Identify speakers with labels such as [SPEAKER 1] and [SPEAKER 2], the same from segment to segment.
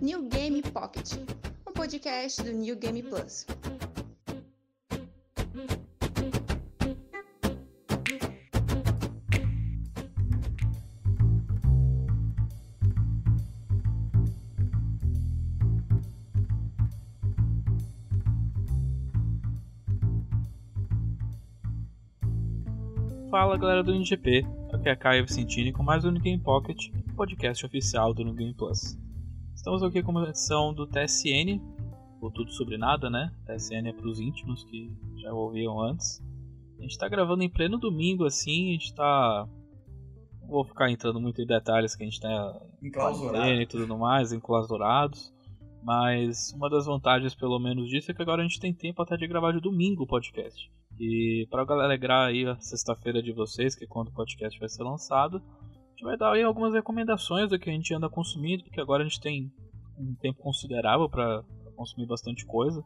[SPEAKER 1] New Game Pocket, um podcast do New Game Plus.
[SPEAKER 2] Fala galera do NGP, aqui é a Caio Vicentini com mais um Game Pocket, podcast oficial do Game Plus. Estamos aqui com uma edição do TSN, ou Tudo Sobre Nada, né? TSN é para os íntimos que já ouviam antes. A gente está gravando em pleno domingo assim, a gente está. Não vou ficar entrando muito em detalhes que a gente está
[SPEAKER 3] Enclausurado.
[SPEAKER 2] e tudo mais, enclausurados. Mas uma das vantagens, pelo menos, disso é que agora a gente tem tempo até de gravar de domingo o podcast. E para alegrar aí a sexta-feira de vocês, que é quando o podcast vai ser lançado, a gente vai dar aí algumas recomendações do que a gente anda consumindo, porque agora a gente tem um tempo considerável para consumir bastante coisa.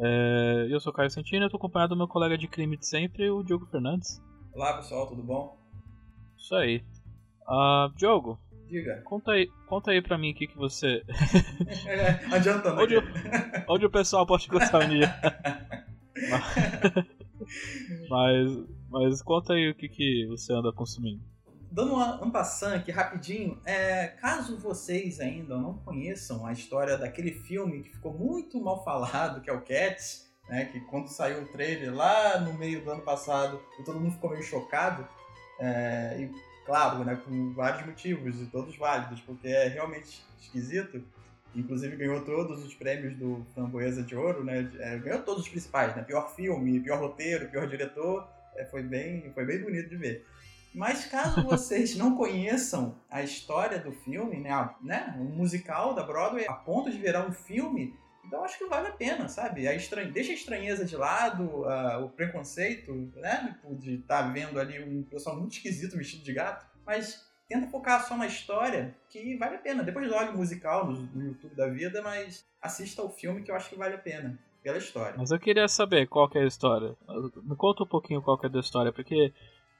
[SPEAKER 2] É, eu sou o Caio Santini, eu estou acompanhado do meu colega de crime de sempre, o Diogo Fernandes.
[SPEAKER 3] Olá pessoal, tudo bom?
[SPEAKER 2] Isso aí. Uh, Diogo,
[SPEAKER 3] Diga.
[SPEAKER 2] conta aí, conta aí pra mim o que, que você.
[SPEAKER 3] Adiantando
[SPEAKER 2] Onde, o- onde o pessoal pode gostar um dia. Mas, mas conta aí o que, que você anda consumindo.
[SPEAKER 3] Dando um passant aqui rapidinho, é, caso vocês ainda não conheçam a história daquele filme que ficou muito mal falado, que é o Cats, né, que quando saiu o trailer lá no meio do ano passado, todo mundo ficou meio chocado, é, e claro, né, com vários motivos, e todos válidos, porque é realmente esquisito, inclusive ganhou todos os prêmios do Framboesa de Ouro, né, é, ganhou todos os principais, né, pior filme, pior roteiro, pior diretor, é, foi, bem, foi bem bonito de ver. Mas caso vocês não conheçam a história do filme, né, a- né, o musical da Broadway, a ponto de virar um filme, então acho que vale a pena, sabe? A estran... Deixa a estranheza de lado, o preconceito, né, de estar vendo ali um pessoal muito esquisito vestido de gato, mas tenta focar só na história, que vale a pena. Depois olha o musical no, no YouTube da vida, mas assista ao filme que eu acho que vale a pena, pela história.
[SPEAKER 2] Mas eu queria saber qual que é a história. Me conta um pouquinho qual que é da história, porque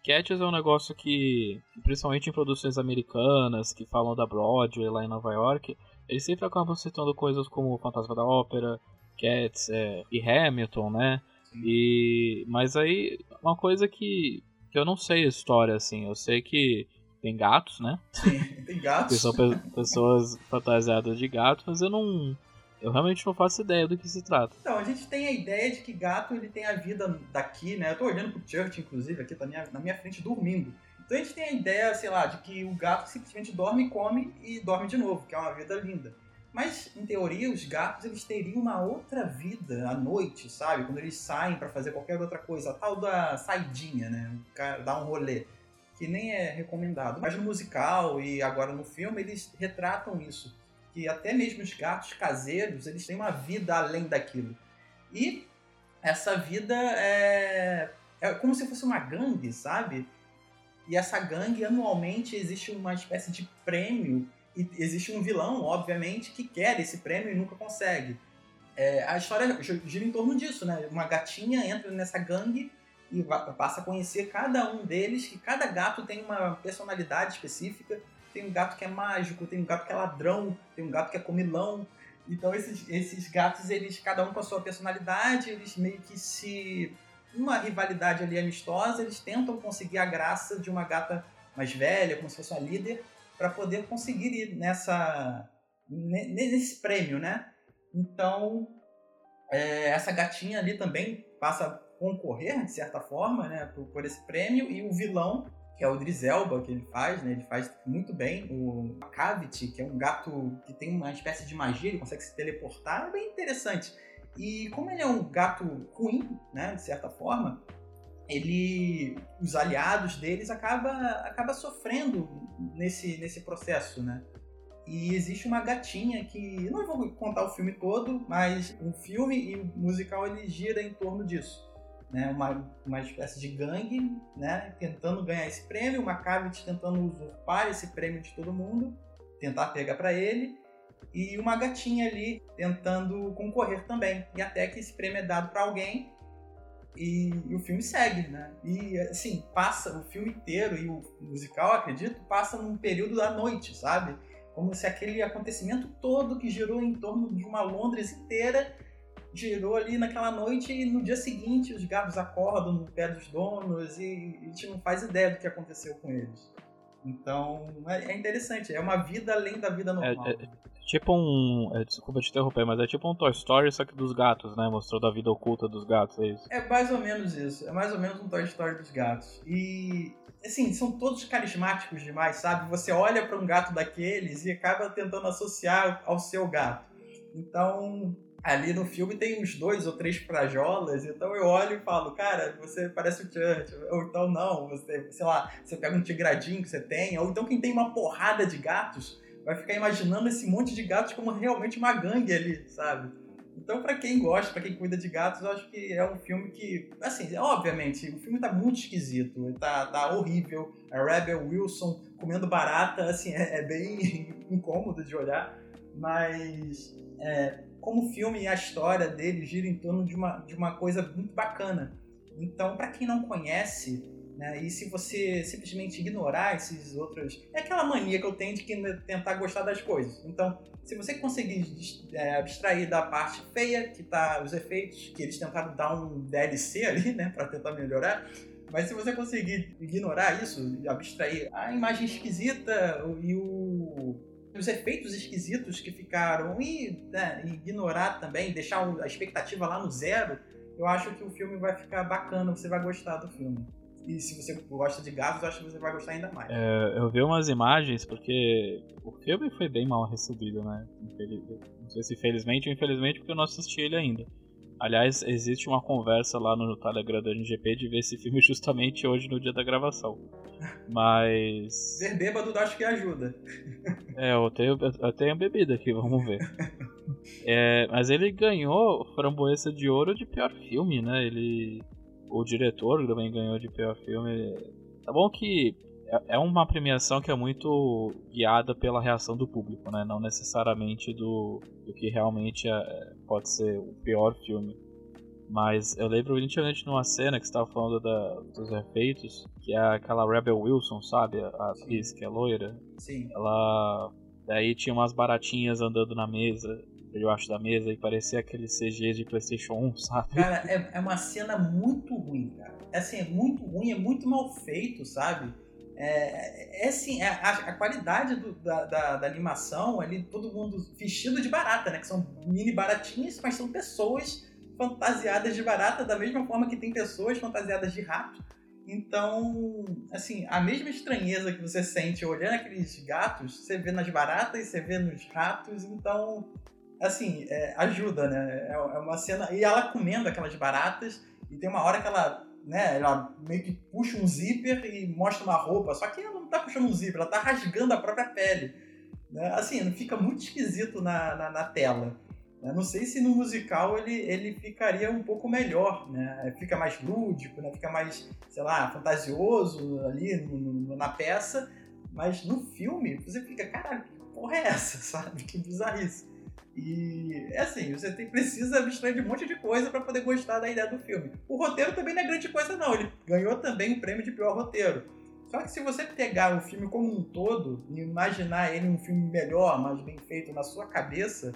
[SPEAKER 2] Cats é um negócio que, principalmente em produções americanas, que falam da Broadway lá em Nova York, eles sempre acabam citando coisas como o Fantasma da Ópera, Cats é, e Hamilton, né? E, mas aí, uma coisa que, que eu não sei a história, assim, eu sei que tem gatos, né?
[SPEAKER 3] Sim, tem gatos.
[SPEAKER 2] são pe- pessoas fantasiadas de gatos, mas eu não. Eu realmente não faço ideia do que se trata.
[SPEAKER 3] Então, a gente tem a ideia de que gato ele tem a vida daqui, né? Eu tô olhando pro Church, inclusive, aqui tá minha- na minha frente dormindo. Então a gente tem a ideia, sei lá, de que o gato simplesmente dorme, come e dorme de novo, que é uma vida linda. Mas, em teoria, os gatos eles teriam uma outra vida à noite, sabe? Quando eles saem pra fazer qualquer outra coisa. A tal da saidinha, né? O cara dá um rolê. Que nem é recomendado. Mas no musical e agora no filme, eles retratam isso. Que até mesmo os gatos caseiros, eles têm uma vida além daquilo. E essa vida é, é como se fosse uma gangue, sabe? E essa gangue, anualmente, existe uma espécie de prêmio. E existe um vilão, obviamente, que quer esse prêmio e nunca consegue. É, a história gi- gira em torno disso, né? Uma gatinha entra nessa gangue e passa a conhecer cada um deles, que cada gato tem uma personalidade específica. Tem um gato que é mágico, tem um gato que é ladrão, tem um gato que é comilão. Então esses, esses gatos, eles, cada um com a sua personalidade, eles meio que se. Numa rivalidade ali amistosa, eles tentam conseguir a graça de uma gata mais velha, como se fosse uma líder, para poder conseguir ir nessa. ne- nesse prêmio, né? Então, é, essa gatinha ali também passa concorrer, de certa forma, né, por, por esse prêmio, e o vilão, que é o Drizelba, que ele faz, né, ele faz muito bem, o Cavity, que é um gato que tem uma espécie de magia, ele consegue se teleportar, é bem interessante. E como ele é um gato ruim, né, de certa forma, ele, os aliados deles acaba, acaba sofrendo nesse, nesse processo, né? E existe uma gatinha que. Não vou contar o filme todo, mas o filme e o musical ele gira em torno disso. Né? Uma, uma espécie de gangue, né? Tentando ganhar esse prêmio, uma Cavity tentando usurpar esse prêmio de todo mundo, tentar pegar para ele, e uma gatinha ali tentando concorrer também. E até que esse prêmio é dado para alguém e, e o filme segue, né? E assim, passa o filme inteiro e o musical, acredito, passa num período da noite, sabe? Como se aquele acontecimento todo que girou em torno de uma Londres inteira girou ali naquela noite e no dia seguinte os gatos acordam no pé dos donos e a gente não faz ideia do que aconteceu com eles. Então é, é interessante, é uma vida além da vida normal.
[SPEAKER 2] É, é, tipo um. É, desculpa te interromper, mas é tipo um Toy Story, só que dos gatos, né? Mostrou da vida oculta dos gatos, é isso?
[SPEAKER 3] É mais ou menos isso. É mais ou menos um Toy Story dos gatos. E. Assim, são todos carismáticos demais, sabe? Você olha para um gato daqueles e acaba tentando associar ao seu gato. Então, ali no filme tem uns dois ou três prajolas, então eu olho e falo, cara, você parece o Church, ou então não, você, sei lá, você pega um tigradinho que você tem, ou então quem tem uma porrada de gatos vai ficar imaginando esse monte de gatos como realmente uma gangue ali, sabe? Então, para quem gosta, para quem cuida de gatos, eu acho que é um filme que, assim, obviamente, o filme tá muito esquisito, tá, tá horrível. A Rebel Wilson comendo barata, assim, é, é bem incômodo de olhar, mas é, como o filme e a história dele gira em torno de uma, de uma coisa muito bacana. Então, para quem não conhece, né, e se você simplesmente ignorar esses outros. É aquela mania que eu tenho de tentar gostar das coisas. Então, se você conseguir é, abstrair da parte feia, que tá os efeitos, que eles tentaram dar um DLC ali, né, para tentar melhorar. Mas se você conseguir ignorar isso, abstrair a imagem esquisita e o os efeitos esquisitos que ficaram e né, ignorar também, deixar a expectativa lá no zero, eu acho que o filme vai ficar bacana, você vai gostar do filme. E se você gosta de gatos, eu acho que você vai gostar ainda mais.
[SPEAKER 2] É, eu vi umas imagens porque o filme foi bem mal recebido, né? Não sei se felizmente ou infelizmente, porque eu não assisti ele ainda. Aliás, existe uma conversa lá no Telegram da NGP de ver esse filme justamente hoje no dia da gravação. Mas.
[SPEAKER 3] Ver bêbado acho que ajuda.
[SPEAKER 2] É, eu tenho, eu tenho bebida aqui, vamos ver. É, mas ele ganhou framboesa de ouro de pior filme, né? Ele. O diretor também ganhou de pior filme. Tá bom que é, é uma premiação que é muito guiada pela reação do público, né? Não necessariamente do, do que realmente é, pode ser o pior filme. Mas eu lembro nitidamente numa cena que você estava falando da, dos efeitos, que é aquela Rebel Wilson, sabe? A atriz que é loira.
[SPEAKER 3] Sim.
[SPEAKER 2] Ela. Daí tinha umas baratinhas andando na mesa, debaixo da mesa, e parecia aquele CG de PlayStation 1, sabe?
[SPEAKER 3] Cara, é, é uma cena muito ruim, cara. É assim, é muito ruim, é muito mal feito, sabe? É, é assim, é, a, a qualidade do, da, da, da, animação, ali, todo mundo vestido de barata, né? Que são mini baratinhas, mas são pessoas fantasiadas de barata, da mesma forma que tem pessoas fantasiadas de rato. Então, assim, a mesma estranheza que você sente olhando aqueles gatos, você vê nas baratas, você vê nos ratos, então, assim, é, ajuda, né? É, é uma cena. E ela comendo aquelas baratas, e tem uma hora que ela né, ela meio que puxa um zíper e mostra uma roupa, só que ela não tá puxando um zíper, ela tá rasgando a própria pele. Né? Assim, fica muito esquisito na, na, na tela. Eu não sei se no musical ele, ele ficaria um pouco melhor, né? Fica mais lúdico, né? Fica mais, sei lá, fantasioso ali no, no, na peça. Mas no filme, você fica, caralho, que porra é essa, sabe? Que bizarrice. E é assim, você tem, precisa abstrair de um monte de coisa para poder gostar da ideia do filme. O roteiro também não é grande coisa, não. Ele ganhou também o prêmio de pior roteiro. Só que se você pegar o filme como um todo e imaginar ele um filme melhor, mais bem feito na sua cabeça,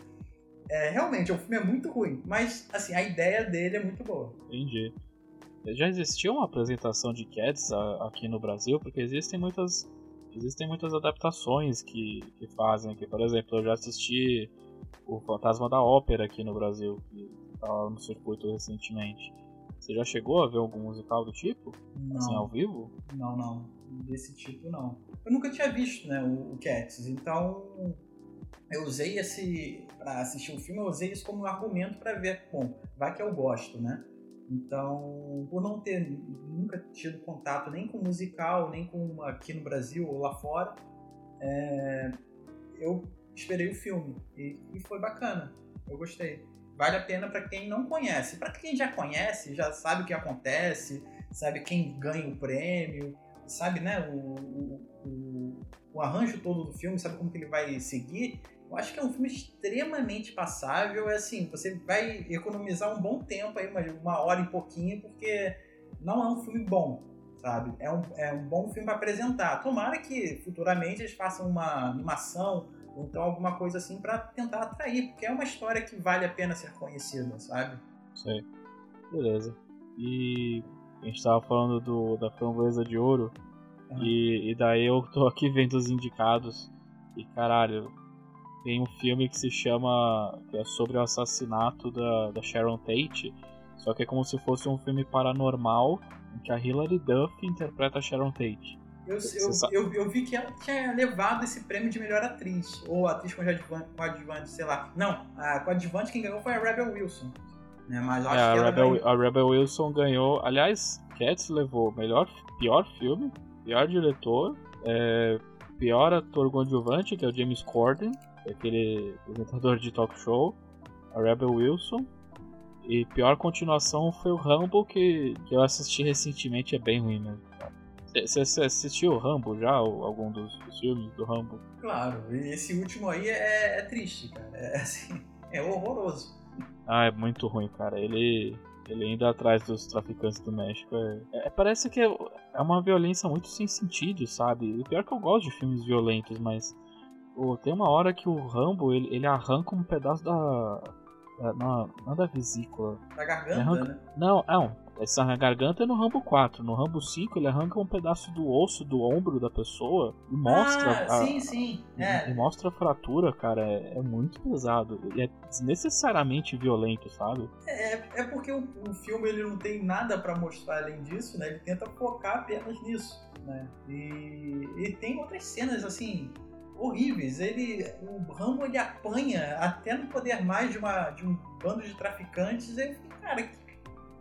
[SPEAKER 3] é, realmente o filme é muito ruim. Mas assim, a ideia dele é muito boa.
[SPEAKER 2] Entendi. Já existiu uma apresentação de Cats aqui no Brasil? Porque existem muitas, existem muitas adaptações que, que fazem aqui. Por exemplo, eu já assisti o Fantasma da Ópera aqui no Brasil, que estava tá no circuito recentemente. Você já chegou a ver algum musical do tipo?
[SPEAKER 3] Não.
[SPEAKER 2] Assim, ao vivo?
[SPEAKER 3] Não, não. Desse tipo, não. Eu nunca tinha visto, né, o, o Cats, então eu usei esse para assistir o um filme, eu usei isso como argumento para ver, bom, vai que eu gosto, né? Então, por não ter nunca tido contato nem com musical, nem com aqui no Brasil ou lá fora, é, eu esperei o filme e, e foi bacana. Eu gostei. Vale a pena para quem não conhece. Para quem já conhece, já sabe o que acontece, sabe quem ganha o prêmio, sabe, né, o, o, o, arranjo todo do filme, sabe como que ele vai seguir. Eu acho que é um filme extremamente passável. É assim, você vai economizar um bom tempo aí, uma, uma hora e pouquinho, porque não é um filme bom, sabe? É um, é um bom filme para apresentar. Tomara que futuramente eles façam uma animação Ou então alguma coisa assim para tentar atrair, porque é uma história que vale a pena ser conhecida, sabe?
[SPEAKER 2] Sei. Beleza. E a gente tava falando do, da framboesa de ouro. Uhum. E, e daí eu tô aqui vendo os indicados. E caralho, tem um filme que se chama. que é sobre o assassinato da, da Sharon Tate. Só que é como se fosse um filme paranormal em que a Hilary Duff interpreta a Sharon Tate.
[SPEAKER 3] Eu, eu, eu, eu, vi que ela tinha levado esse prêmio de melhor atriz, ou atriz com coadjuvante, sei lá. Não, a coadjuvante quem ganhou foi a Rebel Wilson. Né? Mas acho
[SPEAKER 2] é,
[SPEAKER 3] que
[SPEAKER 2] a, Rebel, ganhou... a Rebel Wilson ganhou. Aliás, Cats levou melhor, pior filme, pior diretor, é, pior ator coadjuvante, que é o James Corden, é aquele apresentador de talk show, a Rebel Wilson. E pior continuação foi o Rambo, que, que eu assisti recentemente, é bem ruim mesmo. Você assistiu o Rambo já, algum dos, dos, filmes do Rambo?
[SPEAKER 3] Claro, e esse último aí é, é triste, cara. É, assim, é horroroso.
[SPEAKER 2] Ah, é muito ruim, cara. Ele, ele ainda atrás dos traficantes do México. É, é, parece que é, é uma violência muito sem sentido, sabe? E pior que eu gosto de filmes violentos, mas pô, tem uma hora que o Rambo ele, ele arranca um pedaço da. da não, não da vesícula.
[SPEAKER 3] Da garganta, arranca, né?
[SPEAKER 2] Não, não. Essa garganta é no Rambo 4. No Rambo 5 ele arranca um pedaço do osso do ombro da pessoa e mostra.
[SPEAKER 3] Ah, a, sim, sim.
[SPEAKER 2] É. E, e, mostra a fratura, cara. É, é, muito pesado. E é desnecessariamente violento, sabe?
[SPEAKER 3] É, é porque o, o filme ele não tem nada para mostrar além disso, né? Ele tenta focar apenas nisso, né? E, e tem outras cenas assim horríveis. Ele, o Rambo ele apanha até não poder mais de, uma, de um bando de traficantes. E, cara, que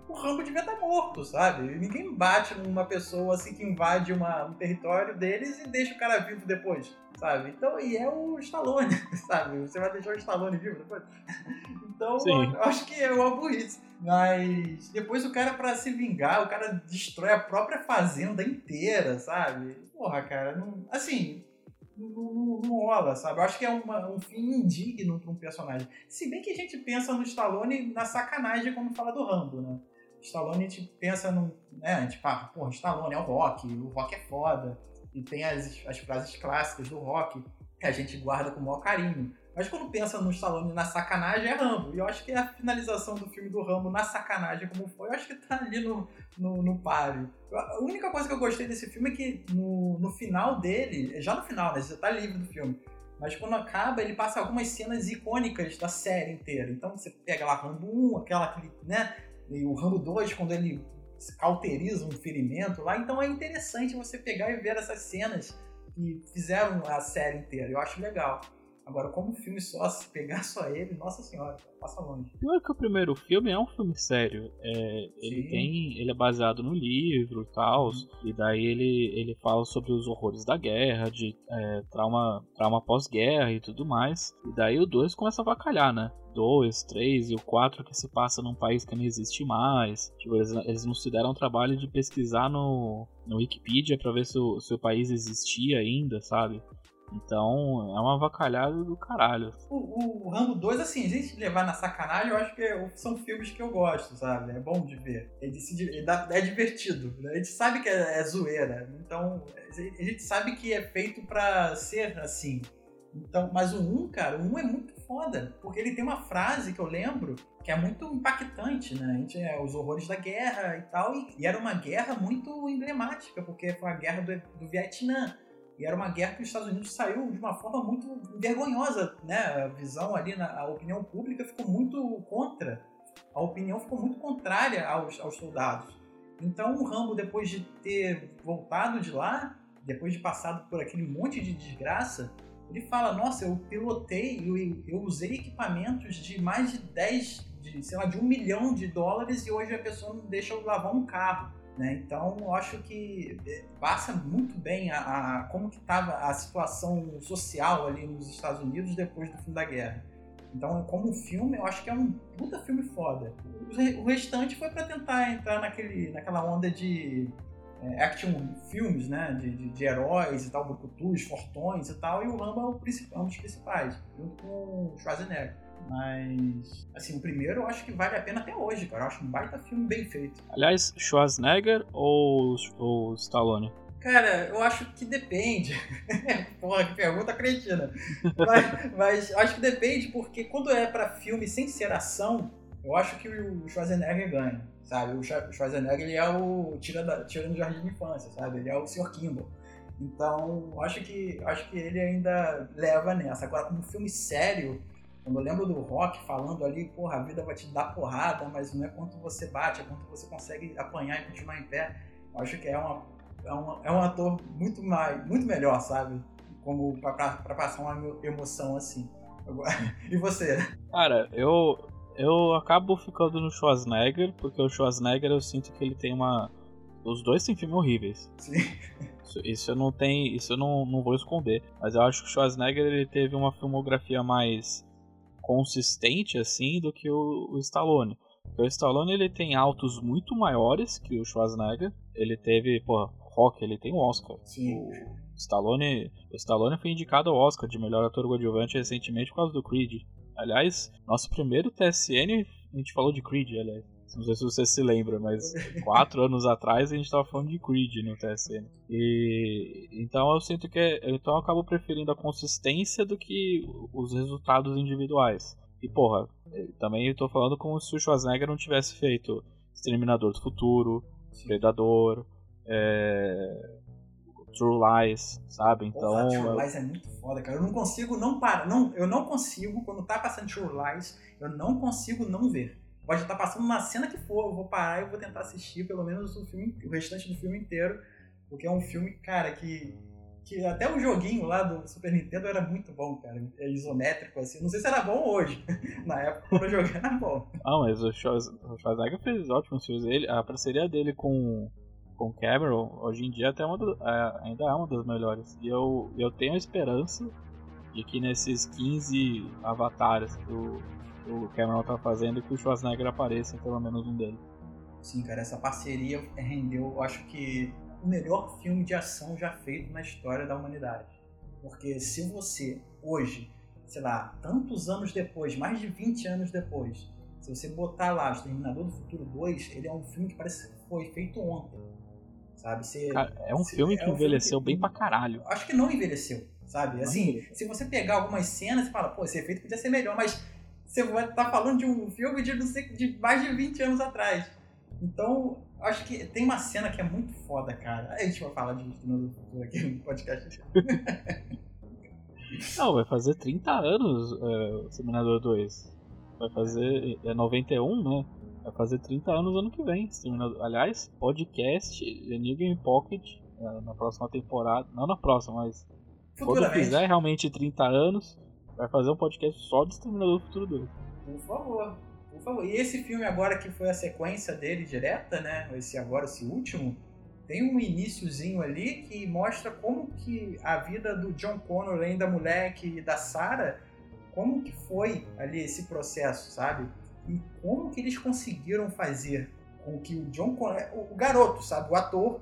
[SPEAKER 3] o Rambo devia estar tá morto, sabe? Ninguém bate numa pessoa assim que invade uma, um território deles e deixa o cara vivo depois, sabe? Então, e é o Stallone, sabe? Você vai deixar o Stallone vivo depois? Então, eu acho que é uma burrice. Mas depois o cara, para se vingar, o cara destrói a própria fazenda inteira, sabe? Porra, cara, não... assim, não, não, não, rola, sabe? Eu acho que é uma, um fim indigno para um personagem. Se bem que a gente pensa no Stallone na sacanagem quando fala do Rambo, né? Stallone, a gente pensa num. Né, a gente fala, pô, Stallone é o rock, o rock é foda. E tem as, as frases clássicas do rock que a gente guarda com o maior carinho. Mas quando pensa no Stallone na sacanagem, é Rambo. E eu acho que a finalização do filme do Rambo na sacanagem, como foi, eu acho que tá ali no, no, no páreo. A única coisa que eu gostei desse filme é que no, no final dele, já no final, né? Você tá livre do filme. Mas quando acaba, ele passa algumas cenas icônicas da série inteira. Então você pega lá Rambo 1, aquela, né? E o Rambo 2, quando ele cauteriza um ferimento lá, então é interessante você pegar e ver essas cenas que fizeram a série inteira. Eu acho legal. Agora, como filme só, se pegar só ele, nossa senhora, passa longe.
[SPEAKER 2] Pior que o primeiro filme é um filme sério. É, ele tem. Ele é baseado no livro e tal. E daí ele, ele fala sobre os horrores da guerra, de é, trauma, trauma pós-guerra e tudo mais. E daí o 2 começa a vacalhar, né? 2, 3 e o 4 que se passa num país que não existe mais. Tipo, eles, eles não se deram o trabalho de pesquisar no, no Wikipedia para ver se o, se o país existia ainda, sabe? Então, é uma avacalhada do caralho.
[SPEAKER 3] O, o, Rambo 2, assim, a gente levar na sacanagem, eu acho que são filmes que eu gosto, sabe? É bom de ver. Se, é divertido. Né? A gente sabe que é, é zoeira. Então, a gente sabe que é feito para ser assim. Então, mas o 1, cara, o 1 é muito foda. Porque ele tem uma frase que eu lembro que é muito impactante, né? A gente, é, os horrores da guerra e tal. E, e, era uma guerra muito emblemática, porque foi a guerra do, do Vietnã. E era uma guerra que os Estados Unidos saiu de uma forma muito vergonhosa, né? A visão ali, na, a opinião pública ficou muito contra. A opinião ficou muito contrária aos, aos soldados. Então o Rambo, depois de ter voltado de lá, depois de passado por aquele monte de desgraça, ele fala: Nossa, eu pilotei, eu, eu usei equipamentos de mais de 10, de, sei lá, de um milhão de dólares e hoje a pessoa não deixa eu lavar um carro. Né? Então, eu acho que é, passa muito bem a, a como que estava a situação social ali nos Estados Unidos depois do fim da guerra. Então, como filme, eu acho que é um puta filme foda. O restante foi para tentar entrar naquele, naquela onda de é, action filmes, né? De, de, de, heróis e tal, brucutus, fortões e tal. E o Rambo é, o, é um dos principais, junto com o Schwarzenegger. Mas, assim, o primeiro eu acho que vale a pena até hoje, cara. Eu acho um baita filme bem feito.
[SPEAKER 2] Aliás, Schwarzenegger ou, ou Stallone?
[SPEAKER 3] Cara, eu acho que depende. Porra, que pergunta cretina. Mas, mas acho que depende, porque quando é pra filme sem ser ação, eu acho que o Schwarzenegger ganha, sabe? O Schwarzenegger ele é o tira, da, tira do jardim de infância, sabe? Ele é o Sr. Kimball. Então, acho que, acho que ele ainda leva nessa. Agora, como filme sério, quando eu lembro do Rock falando ali, porra, a vida vai te dar porrada, mas não é quanto você bate, é quanto você consegue apanhar e continuar em pé. Eu acho que é uma é um, é um ator muito, mais, muito melhor, sabe? Como pra, pra passar uma emoção assim. E você?
[SPEAKER 2] Cara, eu, eu acabo ficando no Schwarzenegger, porque o Schwarzenegger eu sinto que ele tem uma. Os dois têm filmes horríveis.
[SPEAKER 3] Sim.
[SPEAKER 2] Isso, isso eu não tenho. Isso eu não, não vou esconder. Mas eu acho que o Schwarzenegger ele teve uma filmografia mais consistente assim do que o, o Stallone. Porque o Stallone ele tem altos muito maiores que o Schwarzenegger. Ele teve, pô, Rock, ele tem um Oscar.
[SPEAKER 3] Sim.
[SPEAKER 2] O Stallone, o Stallone foi indicado ao Oscar de melhor ator coadjuvante recentemente por causa do Creed. Aliás, nosso primeiro TSN, a gente falou de Creed, aliás. Não sei se você se lembra, mas quatro anos atrás a gente estava falando de Creed no TSN. E então eu sinto que é, então eu acabo preferindo a consistência do que os resultados individuais. E porra, também eu tô falando como se o Schwarzenegger não tivesse feito Exterminador do Futuro, Sim. Predador, é... True Lies, sabe? Então. Porra,
[SPEAKER 3] True Lies é muito foda, cara. Eu não consigo não parar. Não, eu não consigo, quando tá passando True Lies, eu não consigo não ver. Pode estar tá passando uma cena que for, eu vou parar e vou tentar assistir pelo menos o filme, o restante do filme inteiro. Porque é um filme, cara, que. que até o joguinho lá do Super Nintendo era muito bom, cara. É isométrico, assim. Não sei se era bom hoje. Na época, quando eu joguei, era bom.
[SPEAKER 2] Ah, mas o Schwarzenegger fez ótimos filmes. Ele, a parceria dele com com Cameron, hoje em dia até uma do, é, ainda é uma das melhores. E eu, eu tenho a esperança de que nesses 15 avatares que o, o Cameron tá fazendo, que o Schwarzenegger apareça pelo menos um deles.
[SPEAKER 3] Sim, cara, essa parceria rendeu, eu acho que, o melhor filme de ação já feito na história da humanidade. Porque se você, hoje, sei lá, tantos anos depois, mais de 20 anos depois, se você botar lá o Terminador do Futuro 2, ele é um filme que parece que foi feito ontem sabe? Você,
[SPEAKER 2] é um filme que é um envelheceu filme que, bem pra caralho.
[SPEAKER 3] Acho que não envelheceu, sabe? Assim, se você pegar algumas cenas e fala, pô, esse efeito podia ser melhor, mas você vai estar tá falando de um filme de, sei, de mais de 20 anos atrás. Então, acho que tem uma cena que é muito foda, cara. A gente vai falar de no futuro aqui no podcast.
[SPEAKER 2] Não, vai fazer 30 anos é, o Seminador 2. Vai fazer. É 91, né? Vai fazer 30 anos ano que vem. Aliás, podcast The New Game Pocket é, na próxima temporada. Não na próxima, mas quando fizer realmente 30 anos, vai fazer um podcast só de Exterminador do Futuro 2.
[SPEAKER 3] Por favor, por favor. E esse filme agora que foi a sequência dele direta, né? Esse agora, esse último, tem um iníciozinho ali que mostra como que a vida do John Connor, além da moleque e da Sarah, como que foi ali esse processo, sabe? e como que eles conseguiram fazer com que o John Connor, o garoto, sabe, o ator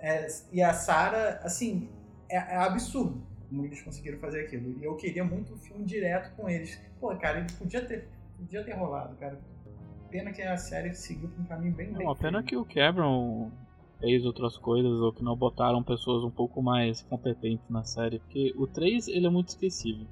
[SPEAKER 3] é, e a Sarah, assim, é, é, absurdo como eles conseguiram fazer aquilo. E eu queria muito um filme direto com eles. Pô, cara, ele podia ter, podia ter rolado, cara. Pena que a série seguiu por um caminho bem
[SPEAKER 2] Não, a pena que o Cameron fez outras coisas ou que não botaram pessoas um pouco mais competentes na série, porque o 3 ele é muito esquecível.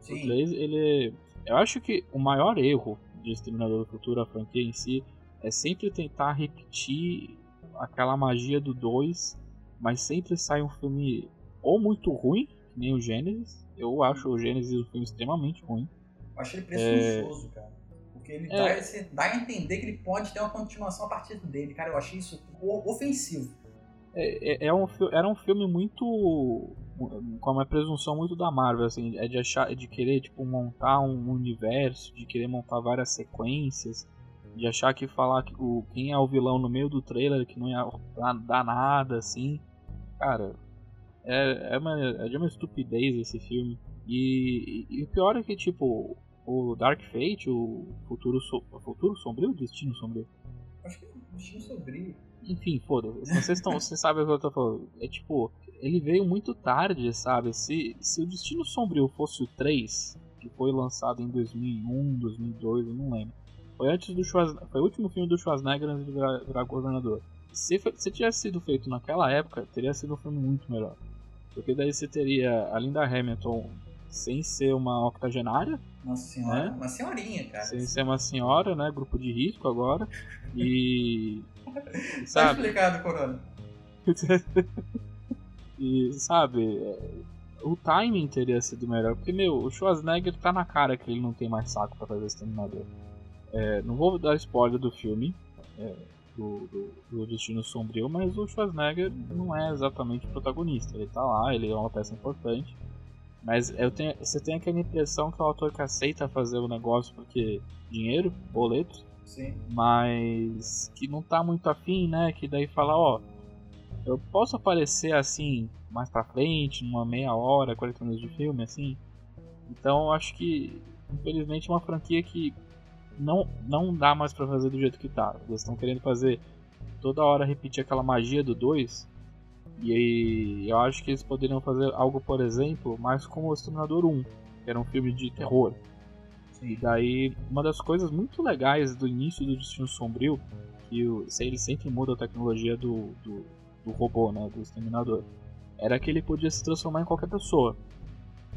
[SPEAKER 2] Sim. O 3 ele eu acho que o maior erro de Exterminador do Futuro, a franquia em si, é sempre tentar repetir aquela magia do 2, mas sempre sai um filme ou muito ruim, que nem o Gênesis. Eu acho o Gênesis um filme extremamente ruim.
[SPEAKER 3] Eu acho ele presunçoso, é... cara. Porque ele é... dá, esse, dá a entender que ele pode ter uma continuação a partir dele, cara. Eu achei isso ofensivo.
[SPEAKER 2] É, é, é um, era um filme muito com uma presunção muito da Marvel, assim, é de achar, de querer tipo montar um universo, de querer montar várias sequências, de achar que falar que o quem é o vilão no meio do trailer que não ia dar nada, assim, cara, é, é, uma, é de uma estupidez esse filme. E, e, e o pior é que tipo o Dark Fate, o futuro, so, o futuro sombrio, o destino sombrio.
[SPEAKER 3] Acho que é o destino sombrio.
[SPEAKER 2] Enfim, foda-se. Vocês, vocês sabem o que eu tô falando. É tipo, ele veio muito tarde, sabe? Se, se o Destino Sombrio fosse o 3, que foi lançado em 2001, 2002, eu não lembro. Foi antes do Schwarzenegger, foi o último filme do Schwarzenegger antes de virar, virar governador. se, se tivesse sido feito naquela época, teria sido um filme muito melhor. Porque daí você teria a Linda Hamilton sem ser uma octogenária.
[SPEAKER 3] Nossa senhora, né? uma senhorinha, cara.
[SPEAKER 2] Sem ser uma senhora, né? Grupo de risco agora. E.
[SPEAKER 3] Sabe? Tá explicado, Corona.
[SPEAKER 2] e, sabe, o timing teria sido melhor. Porque, meu, o Schwarzenegger tá na cara que ele não tem mais saco pra fazer Exterminador. É, não vou dar spoiler do filme. É, do, do, do, Destino Sombrio, mas o Schwarzenegger não é exatamente o protagonista. Ele tá lá, ele é uma peça importante. Mas eu tenho, você tem aquela impressão que o autor que aceita fazer o negócio porque dinheiro, boletos,
[SPEAKER 3] Sim.
[SPEAKER 2] mas que não tá muito afim, né? Que daí fala, ó, eu posso aparecer assim mais pra frente, numa meia hora, 40 minutos de filme, assim. Então eu acho que, infelizmente, é uma franquia que não, não dá mais para fazer do jeito que tá. Eles estão querendo fazer toda hora repetir aquela magia do 2. E aí eu acho que eles poderiam fazer algo, por exemplo, mais como o Exterminador 1, que era um filme de terror. E daí, uma das coisas muito legais do início do Destino Sombrio, que o, ele sempre muda a tecnologia do, do, do robô, né, do Exterminador, era que ele podia se transformar em qualquer pessoa.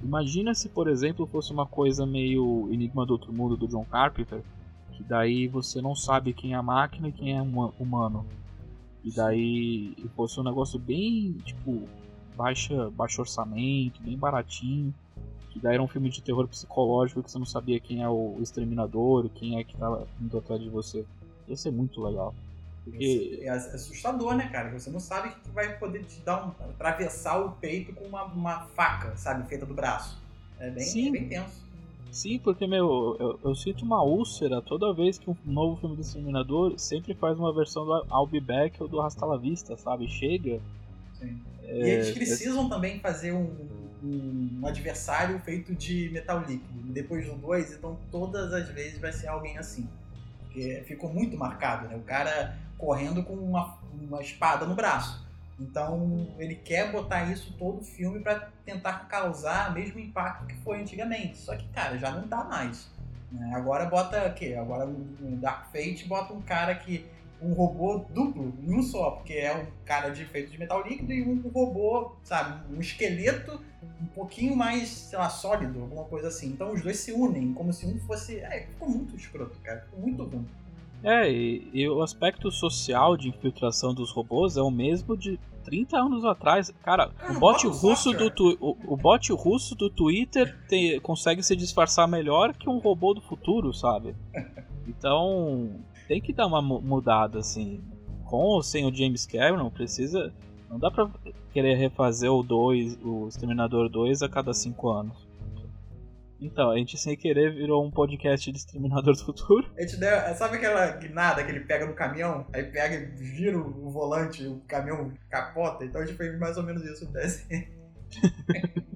[SPEAKER 2] Imagina se, por exemplo, fosse uma coisa meio Enigma do Outro Mundo do John Carpenter, que daí você não sabe quem é a máquina e quem é humano. E daí fosse um negócio bem, tipo, baixa, baixo orçamento, bem baratinho. Que daí era um filme de terror psicológico que você não sabia quem é o exterminador, quem é que tava indo atrás de você. Ia ser muito legal.
[SPEAKER 3] Porque... É assustador, né, cara? Você não sabe que vai poder te dar um. atravessar o peito com uma, uma faca, sabe, feita do braço. É bem, Sim. É bem tenso.
[SPEAKER 2] Sim, porque, meu, eu, eu, sinto uma úlcera toda vez que um novo filme do Exterminador sempre faz uma versão do I'll Be Back ou do Rasta La Vista, sabe? Chega.
[SPEAKER 3] Sim. É, e eles precisam é... também fazer um, um, adversário feito de metal líquido. Depois do 2, então todas as vezes vai ser alguém assim. Porque ficou muito marcado, né? O cara correndo com uma, uma espada no braço. Então ele quer botar isso todo o filme para tentar causar o mesmo impacto que foi antigamente. Só que, cara, já não dá mais. Né? Agora bota o quê? Agora no Dark Fate bota um cara que. Um robô duplo, em um só, porque é um cara de feito de metal líquido e um robô, sabe, um esqueleto um pouquinho mais, sei lá, sólido, alguma coisa assim. Então os dois se unem, como se um fosse. É, ficou muito escroto, cara. Ficou muito ruim.
[SPEAKER 2] É, e, e, o aspecto social de infiltração dos robôs é o mesmo de 30 anos atrás. Cara, o bot russo do tu, o, o bot russo do Twitter tem, consegue se disfarçar melhor que um robô do futuro, sabe? Então, tem que dar uma mudada assim. Com ou sem o James Cameron, precisa não dá pra querer refazer o 2, o Exterminador 2 a cada 5 anos. Então, a gente sem querer virou um podcast de Exterminador do Futuro.
[SPEAKER 3] A gente deu, sabe aquela guinada que ele pega no caminhão? Aí pega e vira o volante, o caminhão capota? Então a gente fez mais ou menos isso no desenho.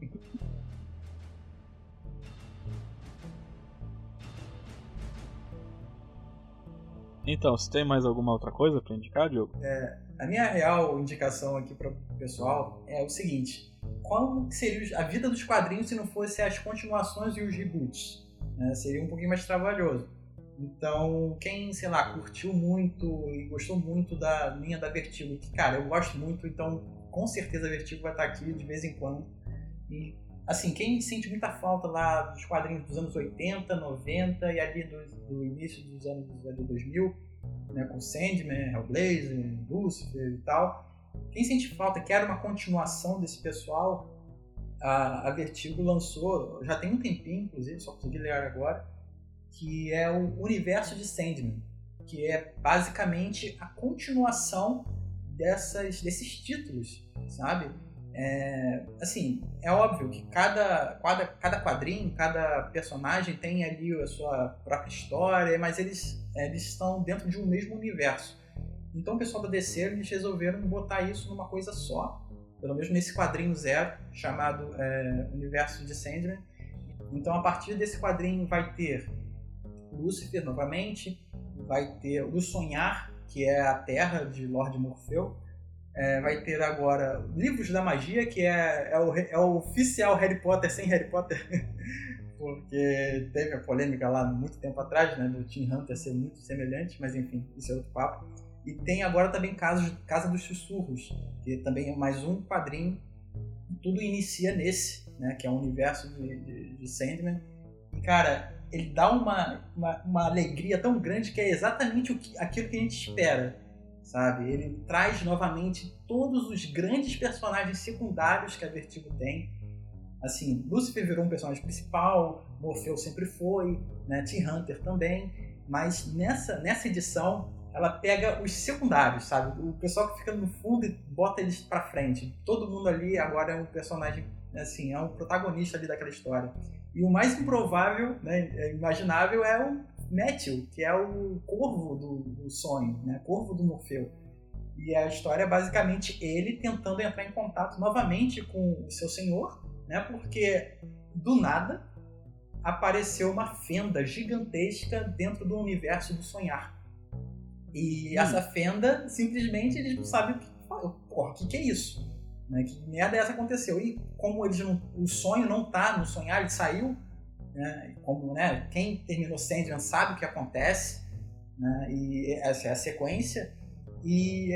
[SPEAKER 2] Então, você tem mais alguma outra coisa para indicar, Diogo?
[SPEAKER 3] É, a minha real indicação aqui para o pessoal é o seguinte: como seria a vida dos quadrinhos se não fosse as continuações e os reboots? Né? Seria um pouquinho mais trabalhoso. Então, quem, sei lá, curtiu muito e gostou muito da linha da Vertigo, que, cara, eu gosto muito, então com certeza a Vertigo vai estar aqui de vez em quando. E, assim, quem sente muita falta lá dos quadrinhos dos anos 80, 90 e ali do, do início dos anos ali, 2000, né, com Sandman, Hellblazer, Lucifer e tal, quem sente falta, quer uma continuação desse pessoal, a, a Vertigo lançou, já tem um tempinho, inclusive, só consegui ler agora, que é o Universo de Sandman, que é basicamente a continuação dessas, desses títulos, sabe? É, assim, é óbvio que cada, cada, cada quadrinho, cada personagem tem ali a sua própria história, mas eles, eles estão dentro de um mesmo universo. Então o pessoal da DC eles resolveram botar isso numa coisa só, pelo menos nesse quadrinho zero, chamado é, Universo de Sandman. Então a partir desse quadrinho vai ter Lúcifer novamente, vai ter o Sonhar, que é a Terra de Lord Morfeu, é, vai ter agora Livros da Magia, que é, é, o, é o oficial Harry Potter sem Harry Potter, porque teve a polêmica lá muito tempo atrás, né, do Tim Hunter ser muito semelhante, mas enfim, isso é outro papo. E tem agora também Casa, Casa dos Sussurros, que também é mais um quadrinho. Tudo inicia nesse, né? Que é o universo de, de, de Sandman. E, cara, ele dá uma, uma, uma, alegria tão grande que é exatamente o que, aquilo que a gente espera, sabe? Ele traz novamente todos os grandes personagens secundários que a Vertigo tem. Assim, Lucifer virou um personagem principal, Morpheus sempre foi, né? T-Hunter também, mas nessa, nessa edição ela pega os secundários, sabe? O pessoal que fica no fundo e bota eles pra frente. Todo mundo ali agora é um personagem, assim, é um protagonista ali daquela história. E o mais improvável, né, é imaginável, é o Matthew, que é o corvo do, do sonho, né? Corvo do Morfeu. E a história é basicamente ele tentando entrar em contato novamente com o seu senhor, né? Porque do nada apareceu uma fenda gigantesca dentro do universo do sonhar. E hum. essa fenda, simplesmente, eles não sabem o que, porra, o que, que é isso. Né? Que merda é essa aconteceu? E como eles não, o sonho não tá no sonhar, ele saiu, né? como né, quem terminou Sandman sabe o que acontece, né? e essa é a sequência. E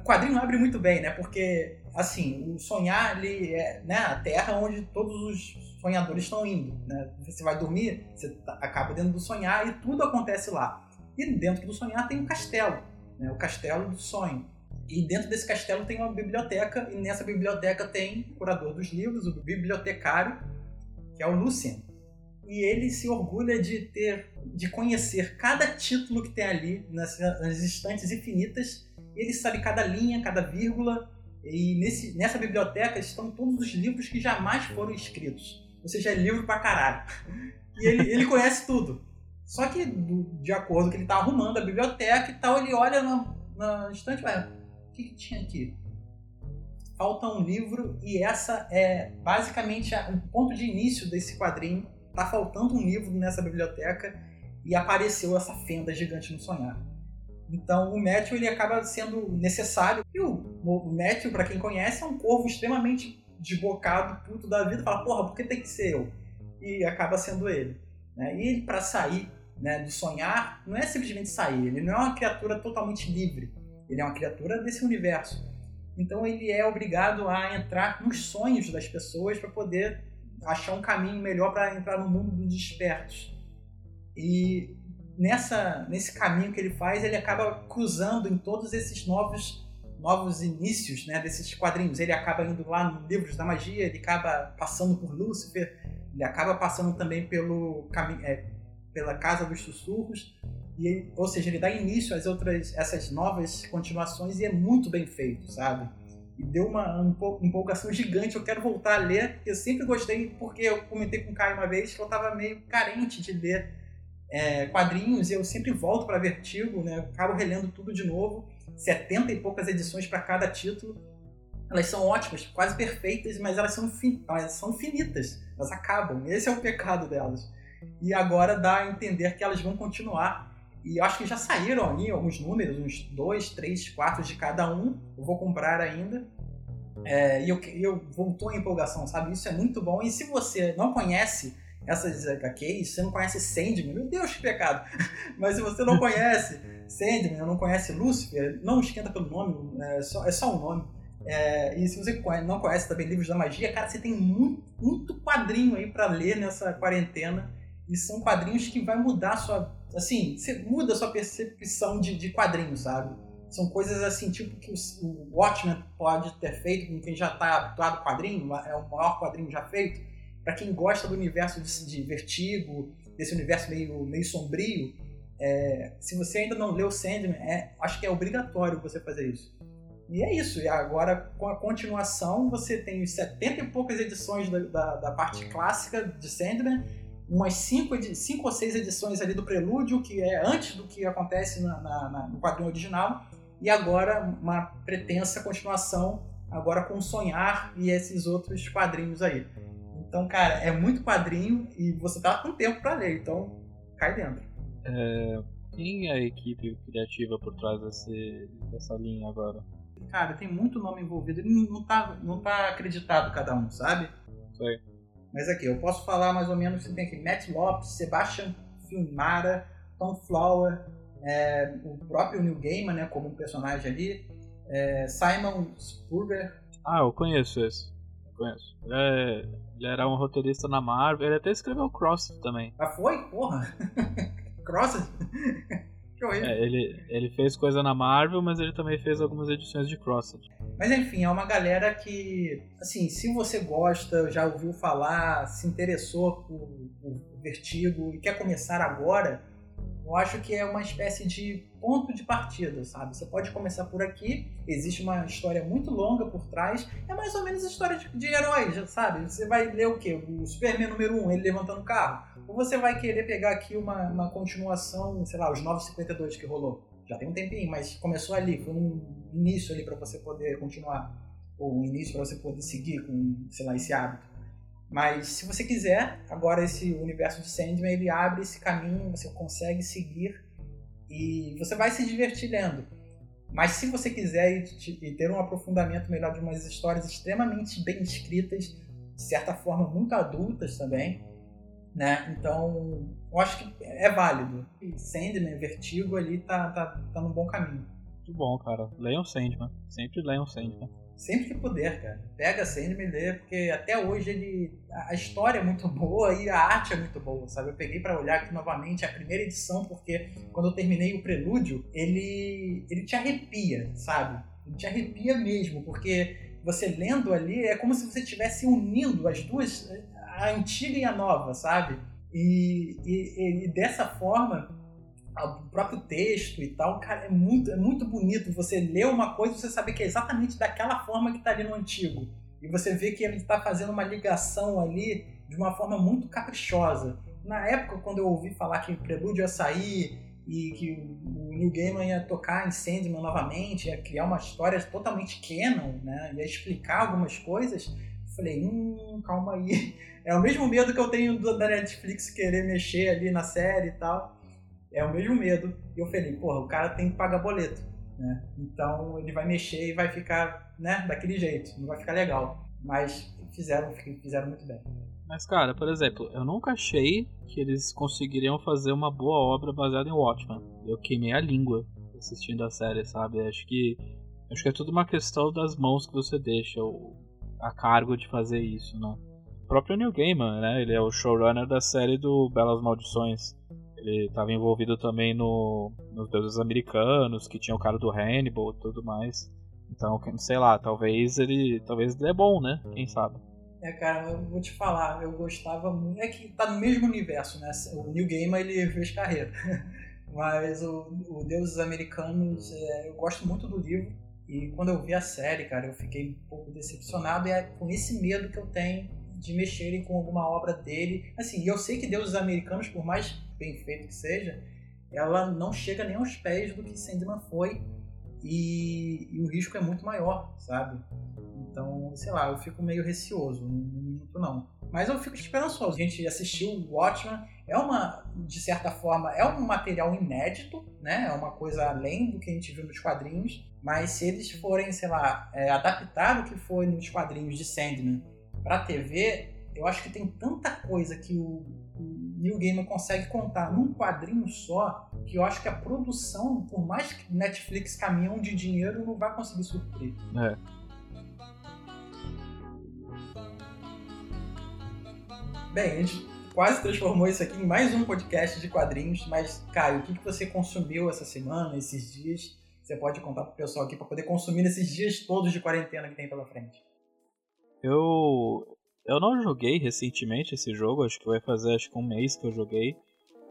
[SPEAKER 3] o quadrinho abre muito bem, né? Porque, assim, o sonhar ali é né, a terra onde todos os sonhadores estão indo. Né? Você vai dormir, você tá, acaba dentro do sonhar e tudo acontece lá. E dentro do sonhar tem um castelo, né? o castelo do sonho. E dentro desse castelo tem uma biblioteca, e nessa biblioteca tem o curador dos livros, o bibliotecário, que é o Lucien. E ele se orgulha de ter, de conhecer cada título que tem ali nas, nas estantes infinitas. Ele sabe cada linha, cada vírgula. E nesse, nessa biblioteca estão todos os livros que jamais foram escritos. Ou seja, é livro pra caralho. E ele, ele conhece tudo. Só que, do, de acordo que ele tá arrumando a biblioteca e tal, ele olha na, na estante, vai, o que, que tinha aqui? Falta um livro e essa é basicamente o ponto de início desse quadrinho. Tá faltando um livro nessa biblioteca e apareceu essa fenda gigante no sonhar. Então o Matthew ele acaba sendo necessário. E o, o Matthew, para quem conhece, é um corvo extremamente desbocado, puto da vida. Fala, porra, por que tem que ser eu? E acaba sendo ele. Né? E ele, para sair né, do sonhar, não é simplesmente sair. Ele não é uma criatura totalmente livre ele é uma criatura desse universo. Então ele é obrigado a entrar nos sonhos das pessoas para poder achar um caminho melhor para entrar no mundo dos despertos. E nessa nesse caminho que ele faz, ele acaba cruzando em todos esses novos novos inícios, né, desses quadrinhos. Ele acaba indo lá no Livros da Magia, ele acaba passando por Lúcifer, ele acaba passando também pelo é, pela Casa dos Sussurros e, ou seja, ele dá início às outras, essas novas continuações e é muito bem feito, sabe? E deu uma empolgação gigante. Eu quero voltar a ler. Eu sempre gostei, porque eu comentei com o Caio uma vez que eu estava meio carente de ler é, quadrinhos. E eu sempre volto para Vertigo, né? Acabo relendo tudo de novo. 70 e poucas edições para cada título. Elas são ótimas, quase perfeitas, mas elas são, fin elas são finitas. Elas acabam. Esse é o pecado delas. E agora dá a entender que elas vão continuar e acho que já saíram ali alguns números, uns dois, três, quatro de cada um. Eu vou comprar ainda. É, e eu, eu voltou a empolgação, sabe? Isso é muito bom. E se você não conhece essas HQs, você não conhece Sandman, meu Deus, que pecado! Mas se você não conhece Sandman, não conhece Lucifer, não esquenta pelo nome, é só, é só um nome. É, e se você não conhece também Livros da Magia, cara, você tem muito, muito quadrinho aí para ler nessa quarentena. E são quadrinhos que vai mudar sua assim, você muda sua percepção de, de quadrinhos, sabe? São coisas assim, tipo que o, o Watchmen pode ter feito com quem já está habituado ao quadrinho, é o maior quadrinho já feito. Para quem gosta do universo de, de, vertigo, desse universo meio, meio sombrio, é, se você ainda não leu Sandman, é, acho que é obrigatório você fazer isso. E é isso. E agora, com a continuação, você tem 70 e poucas edições da, da, da parte clássica de Sandman umas cinco, cinco ou seis edições ali do Prelúdio, que é antes do que acontece na, na, na, no quadrinho original, e agora uma pretensa continuação, agora com Sonhar e esses outros quadrinhos aí. Então, cara, é muito quadrinho e você tá com tempo para ler, então cai dentro.
[SPEAKER 2] É, quem é a equipe criativa por trás desse, dessa linha agora?
[SPEAKER 3] Cara, tem muito nome envolvido, não tá, não tá acreditado cada um, sabe?
[SPEAKER 2] Sei.
[SPEAKER 3] Mas aqui, eu posso falar mais ou menos, você tem aqui Matt Lopes, Sebastian Filmara, Tom Flower, é, o próprio Neil Gaiman, né, como um personagem ali, é, Simon Spurrier.
[SPEAKER 2] Ah, eu conheço esse. Eu conheço. Ele, é, ele, era um roteirista na Marvel, ele até escreveu Cross também.
[SPEAKER 3] Ah, foi? Porra! Cross?
[SPEAKER 2] É, ele, ele fez coisa na Marvel, mas ele também fez algumas edições de Crossed.
[SPEAKER 3] Mas enfim, é uma galera que, assim, se você gosta, já ouviu falar, se interessou por, por Vertigo e quer começar agora, eu acho que é uma espécie de ponto de partida, sabe? Você pode começar por aqui, existe uma história muito longa por trás, é mais ou menos a história de, de heróis, sabe? Você vai ler o quê? O Superman número 1, um, ele levantando o carro. Ou você vai querer pegar aqui uma, uma continuação, sei lá, os 952 que rolou. Já tem um tempinho, mas começou ali, foi um início ali para você poder continuar. Ou um início para você poder seguir com, sei lá, esse hábito. Mas se você quiser, agora esse universo de Sandman ele abre esse caminho, você consegue seguir e você vai se divertir lendo. Mas se você quiser e, ter um aprofundamento melhor de umas histórias extremamente bem escritas, de certa forma muito adultas também, né? Então, eu acho que é válido. Sandman, Vertigo ali tá, tá, tá no bom caminho.
[SPEAKER 2] Muito bom, cara. Leiam Sandman. Sempre leiam Sandman.
[SPEAKER 3] Sempre que puder, cara. Pega Sandman e lê, porque até hoje ele. A história é muito boa e a arte é muito boa, sabe? Eu peguei para olhar aqui novamente a primeira edição, porque quando eu terminei o prelúdio, ele. ele te arrepia, sabe? Ele te arrepia mesmo, porque você lendo ali é como se você estivesse unindo as duas, a antiga e a nova, sabe? E, e, e dessa forma o próprio texto e tal, cara, é muito, é muito bonito você ler uma coisa e você saber que é exatamente daquela forma que está ali no antigo. E você vê que ele está fazendo uma ligação ali de uma forma muito caprichosa. Na época, quando eu ouvi falar que o Prelúdio ia sair e que o Neil Gaiman ia tocar em Sandman novamente, ia criar uma história totalmente canon, né? ia explicar algumas coisas, falei, hum, calma aí. É o mesmo medo que eu tenho da Netflix querer mexer ali na série e tal é o mesmo medo. E eu falei, porra, o cara tem que pagar boleto, né? Então ele vai mexer e vai ficar, né, daquele jeito, não vai ficar legal. Mas fizeram, fizeram muito bem.
[SPEAKER 2] Mas cara, por exemplo, eu nunca achei que eles conseguiriam fazer uma boa obra baseada em Watchmen. Eu queimei a língua assistindo a série, sabe? Acho que acho que é tudo uma questão das mãos que você deixa a cargo de fazer isso, né? O próprio Neil Gaiman, né? Ele é o showrunner da série do Belas Maldições. Ele estava envolvido também no, nos deuses americanos, que tinha o cara do Hannibal e tudo mais. Então, sei lá, talvez ele. Talvez ele é bom, né? Quem sabe?
[SPEAKER 3] É, cara, eu vou te falar, eu gostava muito. É que tá no mesmo universo, né? O Neil Gaiman ele fez carreira. Mas o, o Deuses Americanos, é, eu gosto muito do livro. E quando eu vi a série, cara, eu fiquei um pouco decepcionado. E é com esse medo que eu tenho de mexerem com alguma obra dele. Assim, eu sei que Deuses Americanos, por mais bem feito que seja, ela não chega nem aos pés do que Sandman foi e, e, o risco é muito maior, sabe? Então, sei lá, eu fico meio receoso, não, muito não. Mas eu fico esperançoso. A gente assistiu o Watchmen, é uma, de certa forma, é um material inédito, né? É uma coisa além do que a gente viu nos quadrinhos. Mas se eles forem, sei lá, é, adaptar o que foi nos quadrinhos de Sandman pra TV, eu acho que tem tanta coisa que o, o Neil Gaiman consegue contar num quadrinho só que eu acho que a produção, por mais que Netflix caminhão de dinheiro, não vai conseguir suprir.
[SPEAKER 2] É.
[SPEAKER 3] Bem, a gente quase transformou isso aqui em mais um podcast de quadrinhos, mas, Caio, o que, que você consumiu essa semana, esses dias? Você pode contar pro pessoal aqui para poder consumir nesses dias todos de quarentena que tem pela frente.
[SPEAKER 2] Eu eu não joguei recentemente esse jogo, acho que vai fazer acho que um mês que eu joguei.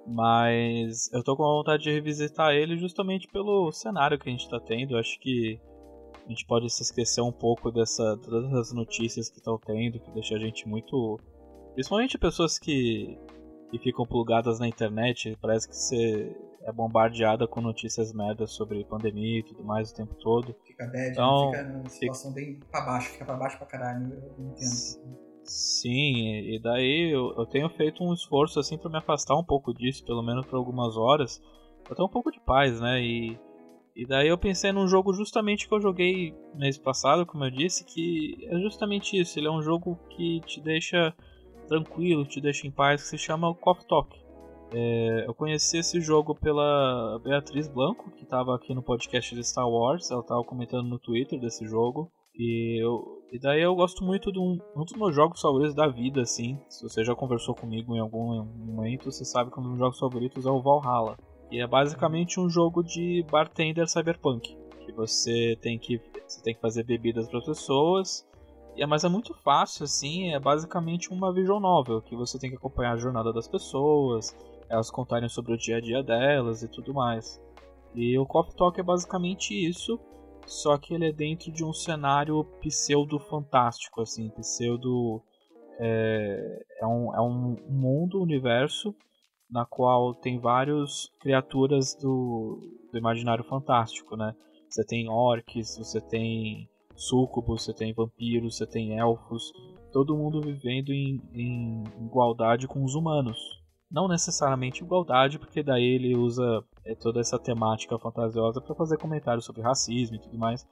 [SPEAKER 2] Mas eu tô com vontade de revisitar ele justamente pelo cenário que a gente tá tendo. Acho que a gente pode se esquecer um pouco dessa todas as notícias que estão tendo, que deixa a gente muito. Principalmente pessoas que, que ficam plugadas na internet, parece que você é bombardeada com notícias merdas sobre pandemia e tudo mais o tempo todo.
[SPEAKER 3] Fica bad, então, fica numa situação sim. bem pra baixo, fica pra baixo pra caralho, eu entendo.
[SPEAKER 2] Sim, e daí eu, eu tenho feito um esforço assim para me afastar um pouco disso, pelo menos por algumas horas, ter um pouco de paz, né? E, e daí eu pensei num jogo justamente que eu joguei mês passado, como eu disse, que é justamente isso. Ele é um jogo que te deixa tranquilo, te deixa em paz, que se chama Coffee Talk. É, eu conheci esse jogo pela Beatriz Blanco, que estava aqui no podcast de Star Wars. Ela estava comentando no Twitter desse jogo. E, eu, e daí eu gosto muito de um, um dos meus jogos favoritos da vida, assim. Se você já conversou comigo em algum momento, você sabe que um dos meus jogos favoritos é o Valhalla. E é basicamente um jogo de bartender cyberpunk. Que você tem que, você tem que fazer bebidas para pessoas. É, mas é muito fácil, assim. É basicamente uma visual novel. Que você tem que acompanhar a jornada das pessoas. Elas contarem sobre o dia a dia delas e tudo mais. E o Coffee Talk é basicamente isso só que ele é dentro de um cenário pseudo-fantástico, assim, pseudo... É, é, um, é um mundo, universo, na qual tem várias criaturas do, do imaginário fantástico, né? Você tem orcs, você tem súcubos, você tem vampiros, você tem elfos, todo mundo vivendo em, em igualdade com os humanos. Não necessariamente igualdade, porque daí ele usa é, toda essa temática fantasiosa para fazer comentários sobre racismo e tudo mais.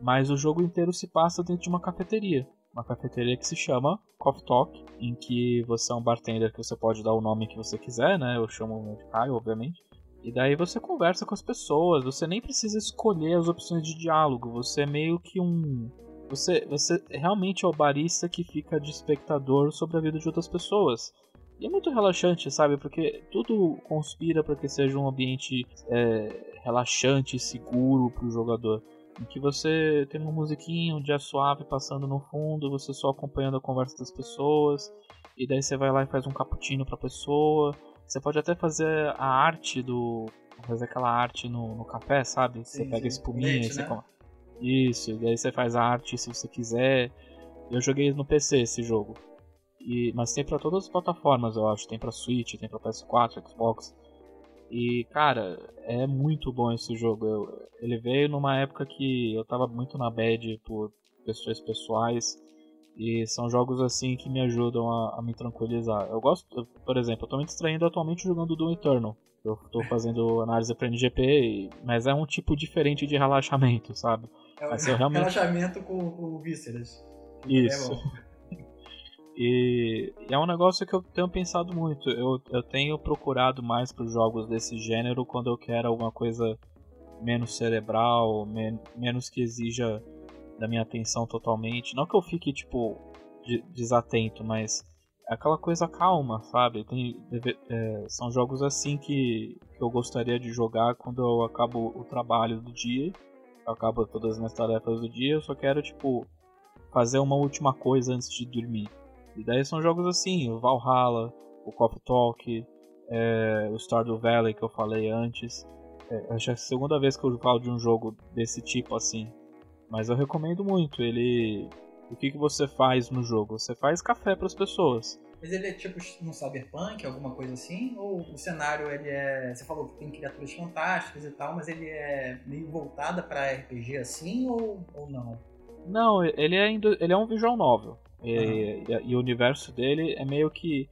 [SPEAKER 2] Mas o jogo inteiro se passa dentro de uma cafeteria. Uma cafeteria que se chama Coffee Talk, em que você é um bartender que você pode dar o nome que você quiser, né? Eu chamo de Caio, obviamente. E daí você conversa com as pessoas, você nem precisa escolher as opções de diálogo, você é meio que um. Você, você realmente é o barista que fica de espectador sobre a vida de outras pessoas. E é muito relaxante, sabe? Porque tudo conspira para que seja um ambiente é, relaxante e seguro para o jogador. Em que você tem uma musiquinha, um dia suave passando no fundo, você só acompanhando a conversa das pessoas, e daí você vai lá e faz um cappuccino para a pessoa. Você pode até fazer a arte do. fazer aquela arte no, no café, sabe? Você sim, pega sim. espuminha Leite, e você. Né? Isso, e daí você faz a arte se você quiser. Eu joguei no PC esse jogo. E, mas tem para todas as plataformas, eu acho. Tem para Switch, tem para PS4, Xbox. E, cara, é muito bom esse jogo. Eu, ele veio numa época que eu tava muito na bad por questões pessoais. E são jogos assim que me ajudam a, a me tranquilizar. Eu gosto, eu, por exemplo, eu tô me distraindo atualmente jogando Doom Eternal. Eu tô fazendo análise para NGP, mas é um tipo diferente de relaxamento, sabe?
[SPEAKER 3] É um realmente... relaxamento com, com vísceras.
[SPEAKER 2] Isso. É e, é um negócio que eu tenho pensado muito. Eu, eu tenho procurado mais para jogos desse gênero quando eu quero alguma coisa menos cerebral, men menos que exija da minha atenção totalmente. Não que eu fique, tipo, de, desatento, mas é aquela coisa calma, sabe? Tem, é, são jogos assim que, que eu gostaria de jogar quando eu acabo o trabalho do dia, eu acabo todas as minhas tarefas do dia, eu só quero, tipo, fazer uma última coisa antes de dormir. E daí são jogos assim, o Valhalla, o Coffee Talk, é, o Stardew Valley que eu falei antes. É, acho que é a segunda vez que eu falo de um jogo desse tipo assim. Mas eu recomendo muito. Ele. O que, que você faz no jogo? Você faz café para as pessoas.
[SPEAKER 3] Mas ele é tipo um cyberpunk, alguma coisa assim? Ou o cenário ele é. Você falou que tem criaturas fantásticas e tal, mas ele é meio voltada para RPG assim ou, ou não?
[SPEAKER 2] Não, ele é, ele é um visual novel. E, e, e, o universo dele é meio que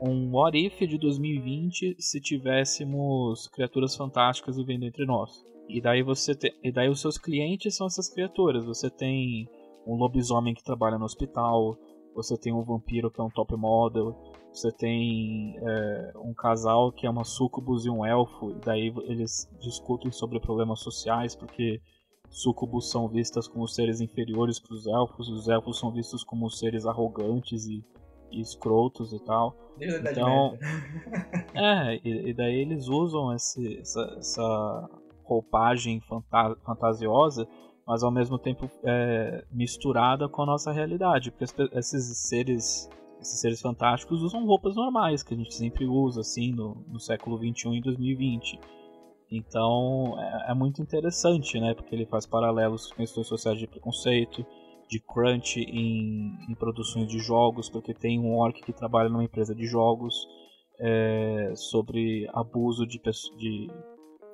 [SPEAKER 2] um what if de 2020 se tivéssemos criaturas fantásticas vivendo entre nós. E daí você e daí os seus clientes são essas criaturas. Você tem um lobisomem que trabalha no hospital, você tem um vampiro que é um top model, você tem é, um casal que é uma sucubus e um elfo, e daí eles discutem sobre problemas sociais porque Sucubus são vistas como seres inferiores para os elfos, os elfos são vistos como seres arrogantes e, e escrotos e tal. Então, é, e, e, daí eles usam esse, essa, essa roupagem fanta fantasiosa, mas ao mesmo tempo é, misturada com a nossa realidade, porque esses seres esses seres fantásticos usam roupas normais que a gente sempre usa assim no, no século 21 e 2020 então é, é, muito interessante, né? Porque ele faz paralelos com questões sociais de preconceito, de crunch em, em, produções de jogos, porque tem um orc que trabalha numa empresa de jogos é, sobre abuso de, de,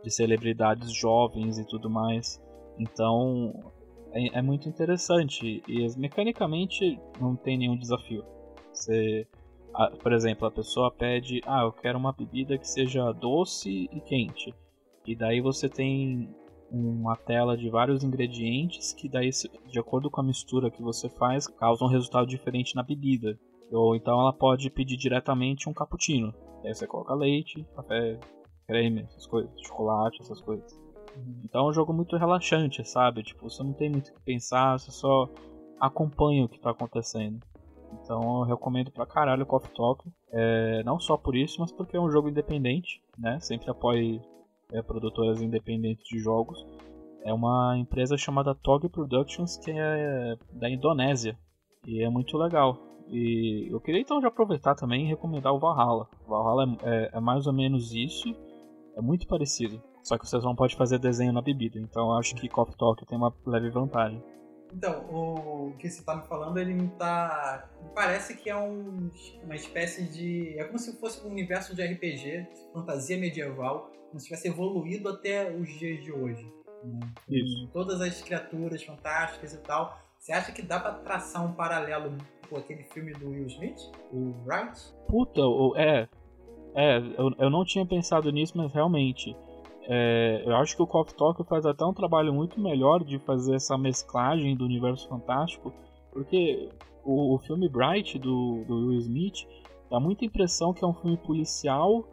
[SPEAKER 2] de, celebridades jovens e tudo mais. Então é, é muito interessante e mecanicamente não tem nenhum desafio. Você por exemplo, a pessoa pede, ah, eu quero uma bebida que seja doce e quente. E daí você tem uma tela de vários ingredientes que daí, de acordo com a mistura que você faz, causa um resultado diferente na bebida. Ou então ela pode pedir diretamente um cappuccino. Aí você coloca leite, café, creme, essas coisas, chocolate, essas coisas. Uhum. Então é um jogo muito relaxante, sabe? Tipo, você não tem muito o que pensar, você só acompanha o que tá acontecendo. Então eu recomendo pra caralho o Coffee Talk. É, não só por isso, mas porque é um jogo independente, né? Sempre apoie é, produtoras independentes de jogos. É uma empresa chamada Tog Productions, que é da Indonésia. E é muito legal. E eu queria então já aproveitar também e recomendar o Valhalla. O Valhalla é, é, é mais ou menos isso, é muito parecido. Só que vocês não podem fazer desenho na bebida, então acho que Coffee Talk tem uma leve vantagem.
[SPEAKER 3] Então, o que você está me falando, ele me tá. Parece que é um, uma espécie de. É como se fosse um universo de RPG, fantasia medieval, como se tivesse evoluído até os dias de hoje. Né?
[SPEAKER 2] Isso.
[SPEAKER 3] todas as criaturas fantásticas e tal. Você acha que dá para traçar um paralelo com aquele filme do Will Smith, o Right?
[SPEAKER 2] Puta, é. É, eu, eu não tinha pensado nisso, mas realmente. É, eu acho que o Coffee Talk faz até um trabalho muito melhor de fazer essa mesclagem do universo fantástico, porque o, o filme Bright do, do Will Smith dá muita impressão que é um filme policial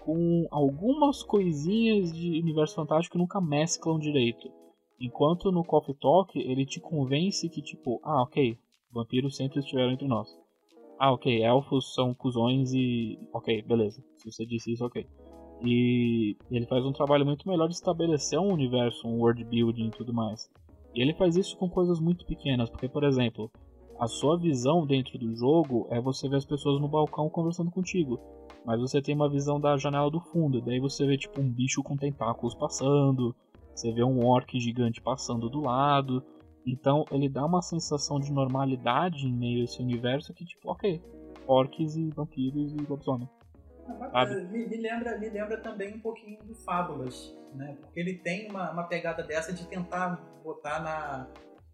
[SPEAKER 2] com algumas coisinhas de universo fantástico que nunca mesclam direito. Enquanto no Coffee Talk ele te convence que, tipo, ah, ok, vampiros sempre estiveram entre nós. Ah, ok, elfos são cuzões e. Ok, beleza. Se você disse isso, ok. E ele faz um trabalho muito melhor de estabelecer um universo, um world building e tudo mais. E ele faz isso com coisas muito pequenas, porque, por exemplo, a sua visão dentro do jogo é você ver as pessoas no balcão conversando contigo. Mas você tem uma visão da janela do fundo, daí você vê tipo um bicho com tentáculos passando, você vê um orc gigante passando do lado. Então ele dá uma sensação de normalidade em meio a esse universo que tipo, ok, orcs e vampiros e lobisomem.
[SPEAKER 3] Me, me, lembra, me lembra também um pouquinho do Fábulas, né? Porque ele tem uma, uma pegada dessa de tentar botar na,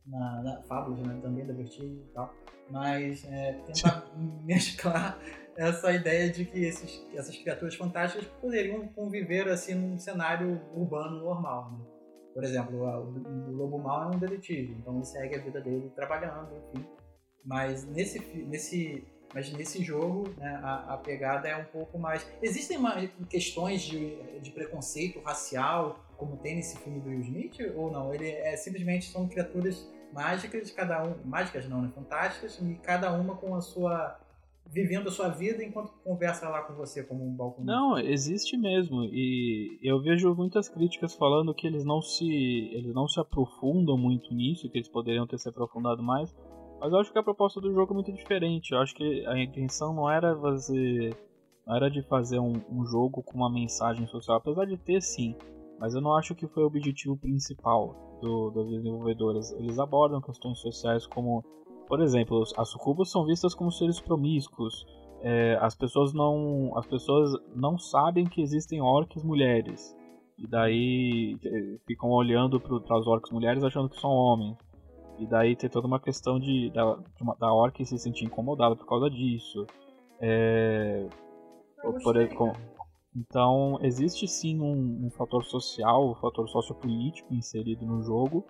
[SPEAKER 3] na, na Fábulas, né? Também da Vertigem e tal. Mas é, tentar mesclar essa ideia de que esses, essas criaturas fantásticas poderiam conviver assim num cenário urbano normal, né? Por exemplo, o, o Lobo Mal é um detetive, então ele segue a vida dele trabalhando, enfim. Mas nesse, nesse mas nesse jogo, né, a, a, pegada é um pouco mais. Existem uma, questões de, de preconceito racial, como tem nesse filme do Will Smith, ou não? Ele é simplesmente são criaturas mágicas, cada um. Mágicas não, né? Fantásticas, e cada uma com a sua. vivendo a sua vida enquanto conversa lá com você como um balcão.
[SPEAKER 2] Não, existe mesmo. E eu vejo muitas críticas falando que eles não se. eles não se aprofundam muito nisso, que eles poderiam ter se aprofundado mais. Mas eu acho que a proposta do jogo é muito diferente. Eu acho que a intenção não era fazer. Não era de fazer um, um jogo com uma mensagem social, apesar de ter sim. Mas eu não acho que foi o objetivo principal do, das desenvolvedoras. Eles abordam questões sociais como, por exemplo, as sucubas são vistas como seres promíscuos. É, as pessoas não as pessoas não sabem que existem orcs mulheres e daí é, ficam olhando para as orcs mulheres achando que são homens e daí tem toda uma questão de, da, de uma, da orc se sentir incomodada por causa disso. É, por, então, existe sim um, um, fator social, um fator sociopolítico inserido no jogo.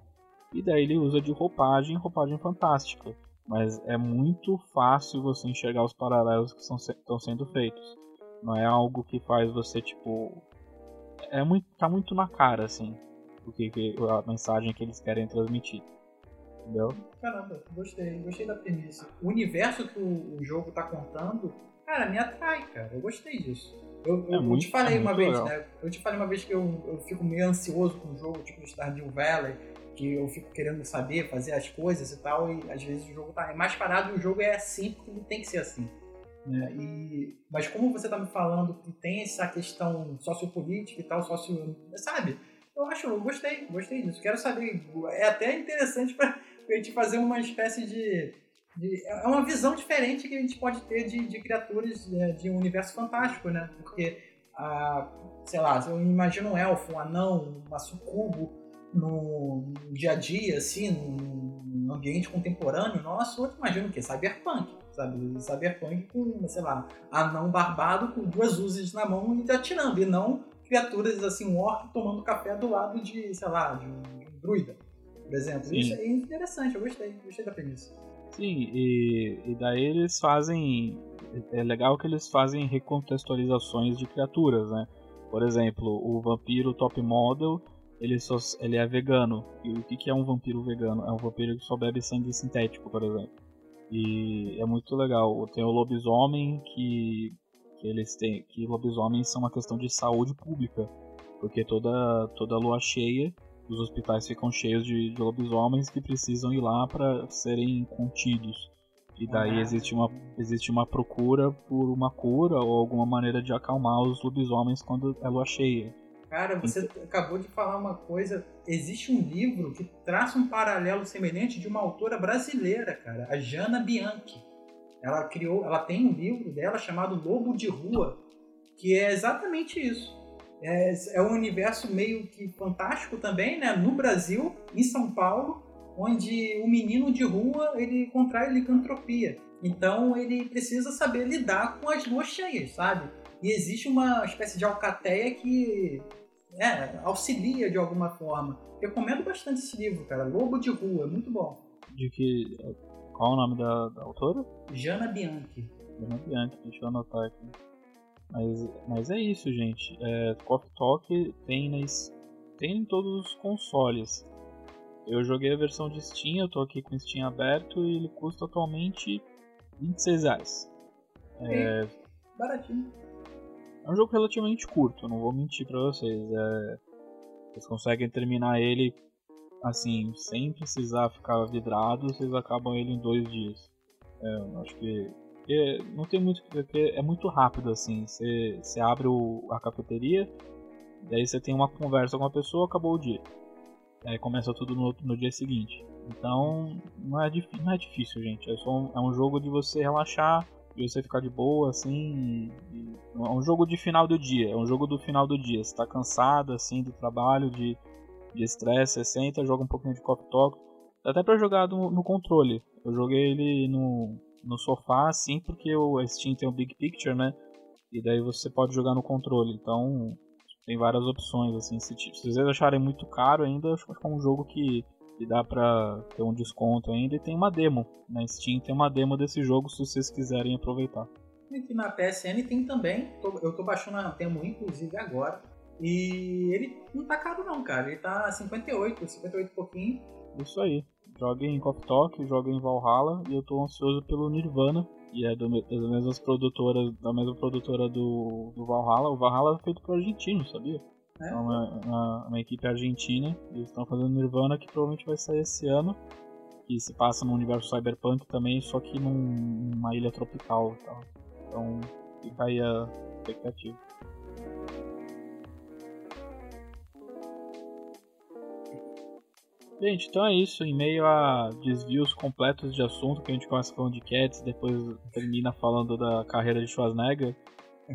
[SPEAKER 2] E daí ele usa de roupagem, roupagem fantástica. Mas é muito fácil você enxergar os paralelos que estão sendo feitos. Não é algo que faz você, tipo. É muito, tá muito na cara, assim, o que, a mensagem que eles querem transmitir. Entendeu?
[SPEAKER 3] Caramba, gostei, gostei da premissa. O universo que o, o jogo tá contando, cara, me atrai, cara. Eu gostei disso. Eu, eu, é muito, eu te falei é uma vez, legal. né? Eu te falei uma vez que eu, eu fico meio ansioso com o jogo, tipo Stardew Valley, que eu fico querendo saber, fazer as coisas e tal, e às vezes o jogo tá é mais parado e o jogo é assim porque ele tem que ser assim. Né? E, mas como você tá me falando que tem essa questão sociopolítica e tal, socio. Sabe? Eu acho, eu gostei, gostei disso. Quero saber. É até interessante para a gente fazer uma espécie de, de, É uma visão diferente que a gente pode ter de, de criaturas de, de um universo fantástico, né? Porque, ah, sei lá, eu imagino um elfo, um anão, uma sucubo no, dia a dia, assim, num ambiente contemporâneo nosso, eu imagino o quê? Cyberpunk, sabe? Cyberpunk com, sei lá, anão barbado com duas uzes na mão e atirando, e não criaturas assim, um orc tomando café do lado de, sei lá, de um druida por exemplo. Sim. Isso é interessante, eu gostei, gostei da premissa.
[SPEAKER 2] Sim, e, e daí eles fazem. É legal que eles fazem recontextualizações de criaturas, né? Por exemplo, o vampiro top model, ele, só, ele é vegano. E o que, que é um vampiro vegano? É um vampiro que só bebe sangue sintético, por exemplo. E é muito legal. Tem o lobisomem que, que eles têm. Que lobisomens são uma questão de saúde pública. Porque toda, toda lua cheia os hospitais ficam cheios de, de lobisomens que precisam ir lá para serem contidos. E daí ah. existe, uma, existe uma procura por uma cura ou alguma maneira de acalmar os lobisomens quando é lua cheia.
[SPEAKER 3] Cara, você então... acabou de falar uma coisa. Existe um livro que traça um paralelo semelhante de uma autora brasileira, cara, a Jana Bianchi. Ela criou, ela tem um livro dela chamado Lobo de Rua, que é exatamente isso é, é um universo meio que fantástico também, né? No Brasil, em São Paulo, onde o menino de rua ele contrai licantropia. Então ele precisa saber lidar com as luas cheias, sabe? E existe uma espécie de alcateia que é, auxilia de alguma forma. Recomendo bastante esse livro, cara. Lobo de Rua, muito bom.
[SPEAKER 2] De que. Qual o nome da, da autora?
[SPEAKER 3] Jana Bianchi.
[SPEAKER 2] Jana Bianchi, deixa eu anotar aqui. Mas, mas é isso, gente. É, Coffee Talk tem, nas, tem em todos os consoles. Eu joguei a versão de Steam, eu tô aqui com o Steam aberto e ele custa atualmente 26 reais.
[SPEAKER 3] É, baratinho.
[SPEAKER 2] É um jogo relativamente curto, não vou mentir pra vocês. É, vocês conseguem terminar ele assim, sem precisar ficar vidrado, vocês acabam ele em dois dias. É, acho que porque não tem muito porque é muito rápido assim. Você, você abre o, a cafeteria, daí você tem uma conversa com a pessoa, acabou o dia. Aí começa tudo no, no dia seguinte. Então não é, não é difícil, gente. É, um, é um jogo de você relaxar, de você ficar de boa, assim. E, e, é um jogo de final do dia. É um jogo do final do dia. Você tá cansado assim do trabalho, de estresse, você senta, joga um pouquinho de Coffee Talk. Dá até pra jogar no, no controle. Eu joguei ele no, no sofá, assim, porque o Steam tem o Big Picture, né? E daí você pode jogar no controle. Então tem várias opções, assim. Se, se vocês acharem muito caro ainda, acho que é um jogo que, que dá pra ter um desconto ainda. E tem uma demo. Na Steam tem uma demo desse jogo se vocês quiserem aproveitar.
[SPEAKER 3] Aqui na PSN tem também. eu tô baixando a demo inclusive agora. E ele não tá caro não, cara. Ele tá 58, 58 e pouquinho.
[SPEAKER 2] Isso aí. Joguem em Coffee Talk, joguem em Valhalla e eu tô ansioso pelo Nirvana, e é do, das mesmas produtoras, da mesma produtora do, do Valhalla. O Valhalla é feito por argentino, sabia? É, é uma, uma, uma, equipe argentina, eles estão fazendo Nirvana que provavelmente vai sair esse ano, que se passa no universo cyberpunk também, só que num, numa ilha tropical. Tá? Então fica aí a expectativa. Gente, então é isso. Em meio a desvios completos de assunto, que a gente começa falando de Cats, depois termina falando da carreira de Schwarzenegger.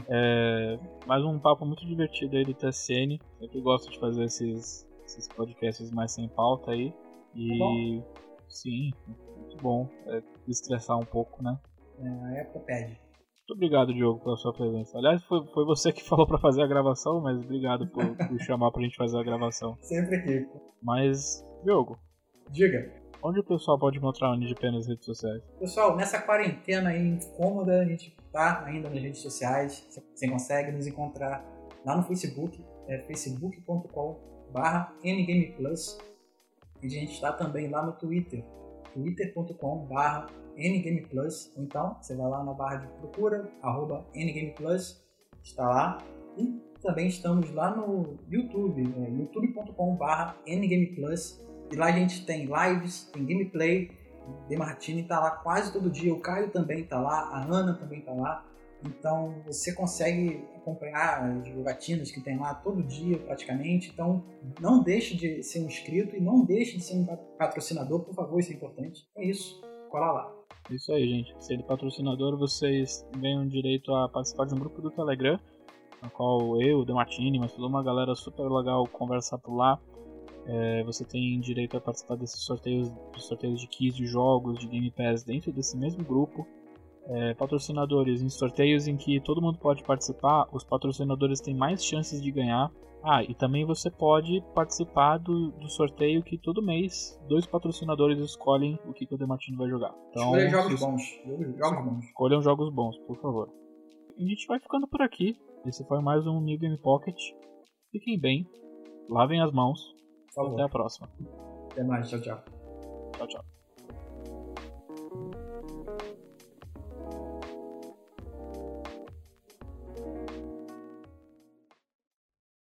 [SPEAKER 2] É, mais um papo muito divertido aí do TSN. Sempre gosto de fazer esses, esses podcasts mais sem pauta aí. E tá sim, muito bom. É, estressar um pouco, né?
[SPEAKER 3] É, a época pede.
[SPEAKER 2] Muito obrigado, Diogo, pela sua presença. Aliás, foi, foi você que falou para fazer a gravação, mas obrigado por, por chamar pra gente fazer a gravação.
[SPEAKER 3] Sempre aqui.
[SPEAKER 2] Mas Diogo.
[SPEAKER 3] Diga.
[SPEAKER 2] Onde o pessoal pode encontrar o NGP nas redes sociais?
[SPEAKER 3] Pessoal, nessa quarentena aí incômoda, a gente tá ainda nas redes sociais. Você consegue nos encontrar lá no Facebook, é facebook.com.br ngameplus. E a gente está também lá no Twitter, twitter.com.br ngameplus. Ou então, você vai lá na barra de procura, arroba ngameplus, está lá. E também estamos lá no YouTube, é, youtube.com.br ngameplus e lá a gente tem lives, tem gameplay. De Martini tá lá quase todo dia. O Caio também tá lá, a Ana também tá lá. Então você consegue acompanhar as jogatinas que tem lá todo dia praticamente. Então não deixe de ser um inscrito e não deixe de ser um patrocinador, por favor, isso é importante. É isso, cola lá.
[SPEAKER 2] Isso aí, gente. Sendo patrocinador, vocês ganham direito a participar de um grupo do Telegram, no qual eu, o Demartini, mas toda uma galera super legal conversar por lá. É, você tem direito a participar desses sorteios, de sorteios de keys de jogos, de Game Pass dentro desse mesmo grupo. é, patrocinadores em sorteios em que todo mundo pode participar, os patrocinadores têm mais chances de ganhar. Ah, e também você pode participar do, do sorteio que todo mês dois patrocinadores escolhem o que, que o Demartino vai jogar. Então,
[SPEAKER 3] Escolha jogos bons. Jogos bons.
[SPEAKER 2] escolham jogos bons, por favor. E a gente vai ficando por aqui. Esse foi mais um New Game Pocket. Fiquem bem, lavem as mãos E até a próxima.
[SPEAKER 3] Até mais. Tchau, tchau.
[SPEAKER 2] Tchau, tchau.